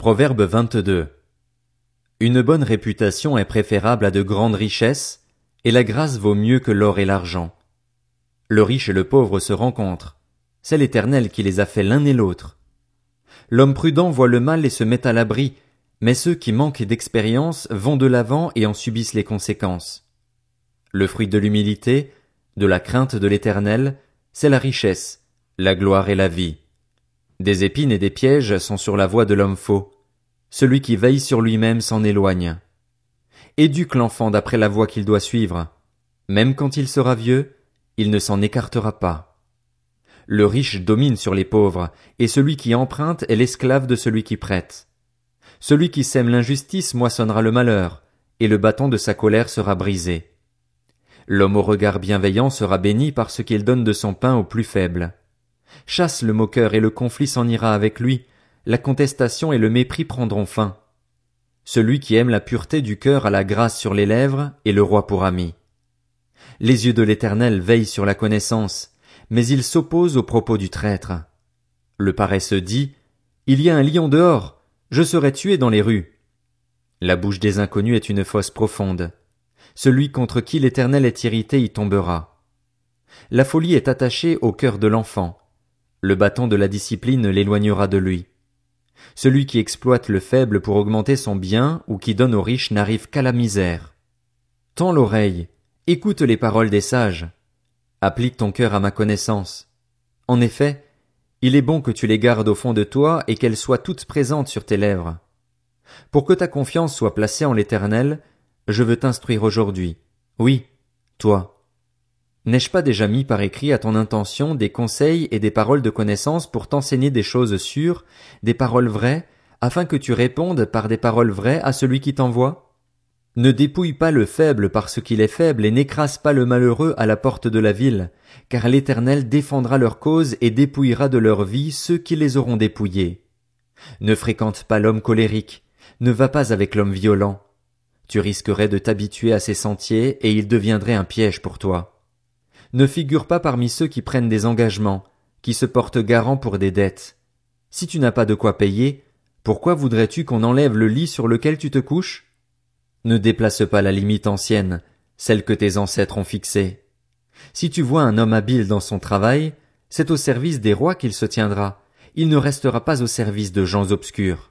Proverbe 22. Une bonne réputation est préférable à de grandes richesses, et la grâce vaut mieux que l'or et l'argent. Le riche et le pauvre se rencontrent. C'est l'Éternel qui les a fait l'un et l'autre. L'homme prudent voit le mal et se met à l'abri, mais ceux qui manquent d'expérience vont de l'avant et en subissent les conséquences. Le fruit de l'humilité, de la crainte de l'Éternel, c'est la richesse, la gloire et la vie. Des épines et des pièges sont sur la voie de l'homme faux. Celui qui veille sur lui-même s'en éloigne. Éduque l'enfant d'après la voie qu'il doit suivre. Même quand il sera vieux, il ne s'en écartera pas. Le riche domine sur les pauvres, et celui qui emprunte est l'esclave de celui qui prête. Celui qui sème l'injustice moissonnera le malheur, et le bâton de sa colère sera brisé. L'homme au regard bienveillant sera béni parce qu'il donne de son pain aux plus faibles. Chasse le moqueur et le conflit s'en ira avec lui, la contestation et le mépris prendront fin. Celui qui aime la pureté du cœur a la grâce sur les lèvres et le roi pour ami. Les yeux de l'Éternel veillent sur la connaissance, mais il s'oppose aux propos du traître. Le paresseux dit, Il y a un lion dehors, je serai tué dans les rues. La bouche des inconnus est une fosse profonde. Celui contre qui l'Éternel est irrité y tombera. La folie est attachée au cœur de l'enfant, le bâton de la discipline l'éloignera de lui. Celui qui exploite le faible pour augmenter son bien ou qui donne aux riches n'arrive qu'à la misère. Tends l'oreille, écoute les paroles des sages. Applique ton cœur à ma connaissance. En effet, il est bon que tu les gardes au fond de toi et qu'elles soient toutes présentes sur tes lèvres. Pour que ta confiance soit placée en l'éternel, je veux t'instruire aujourd'hui. Oui, toi. N'ai-je pas déjà mis par écrit à ton intention des conseils et des paroles de connaissance pour t'enseigner des choses sûres, des paroles vraies, afin que tu répondes par des paroles vraies à celui qui t'envoie? Ne dépouille pas le faible parce qu'il est faible et n'écrase pas le malheureux à la porte de la ville, car l'Éternel défendra leur cause et dépouillera de leur vie ceux qui les auront dépouillés. Ne fréquente pas l'homme colérique, ne va pas avec l'homme violent. Tu risquerais de t'habituer à ses sentiers et il deviendrait un piège pour toi ne figure pas parmi ceux qui prennent des engagements, qui se portent garant pour des dettes. Si tu n'as pas de quoi payer, pourquoi voudrais-tu qu'on enlève le lit sur lequel tu te couches? Ne déplace pas la limite ancienne, celle que tes ancêtres ont fixée. Si tu vois un homme habile dans son travail, c'est au service des rois qu'il se tiendra, il ne restera pas au service de gens obscurs.